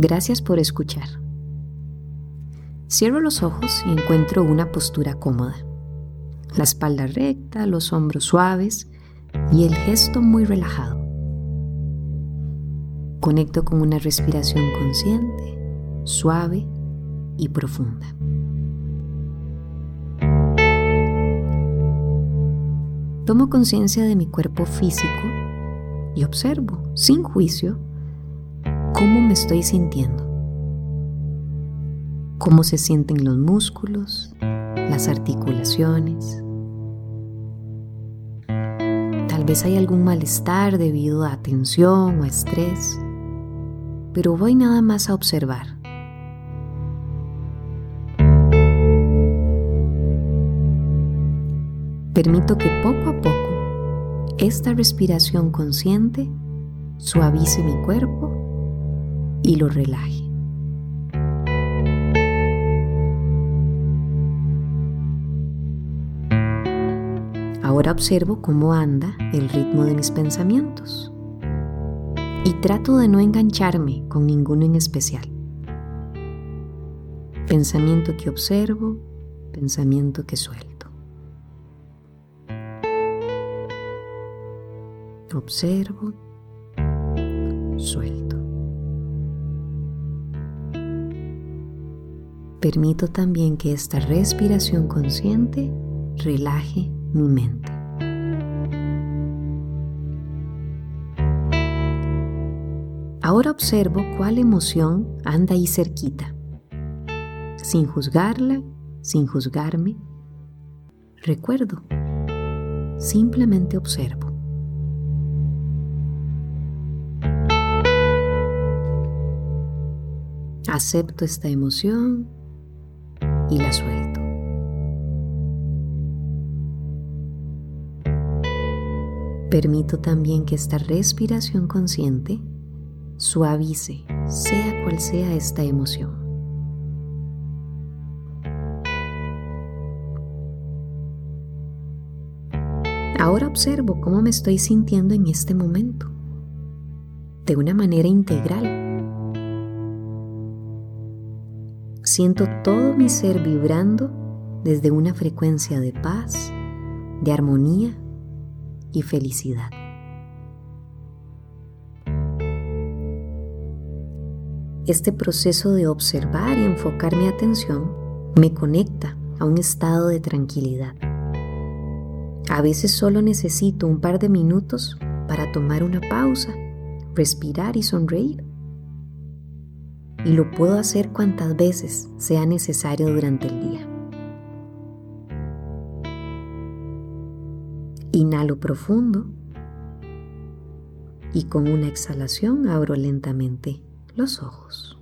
Gracias por escuchar. Cierro los ojos y encuentro una postura cómoda. La espalda recta, los hombros suaves y el gesto muy relajado. Conecto con una respiración consciente, suave y profunda. Tomo conciencia de mi cuerpo físico y observo, sin juicio, cómo me estoy sintiendo. Cómo se sienten los músculos, las articulaciones. Tal vez hay algún malestar debido a tensión o estrés, pero voy nada más a observar. Permito que poco a poco esta respiración consciente suavice mi cuerpo y lo relaje. Ahora observo cómo anda el ritmo de mis pensamientos y trato de no engancharme con ninguno en especial. Pensamiento que observo, pensamiento que suelto. Observo, suelto. Permito también que esta respiración consciente relaje mi mente. Ahora observo cuál emoción anda ahí cerquita, sin juzgarla, sin juzgarme. Recuerdo, simplemente observo. Acepto esta emoción y la suelto. Permito también que esta respiración consciente suavice, sea cual sea esta emoción. Ahora observo cómo me estoy sintiendo en este momento, de una manera integral Siento todo mi ser vibrando desde una frecuencia de paz, de armonía y felicidad. Este proceso de observar y enfocar mi atención me conecta a un estado de tranquilidad. A veces solo necesito un par de minutos para tomar una pausa, respirar y sonreír y lo puedo hacer cuantas veces sea necesario durante el día. Inhalo profundo y con una exhalación abro lentamente los ojos.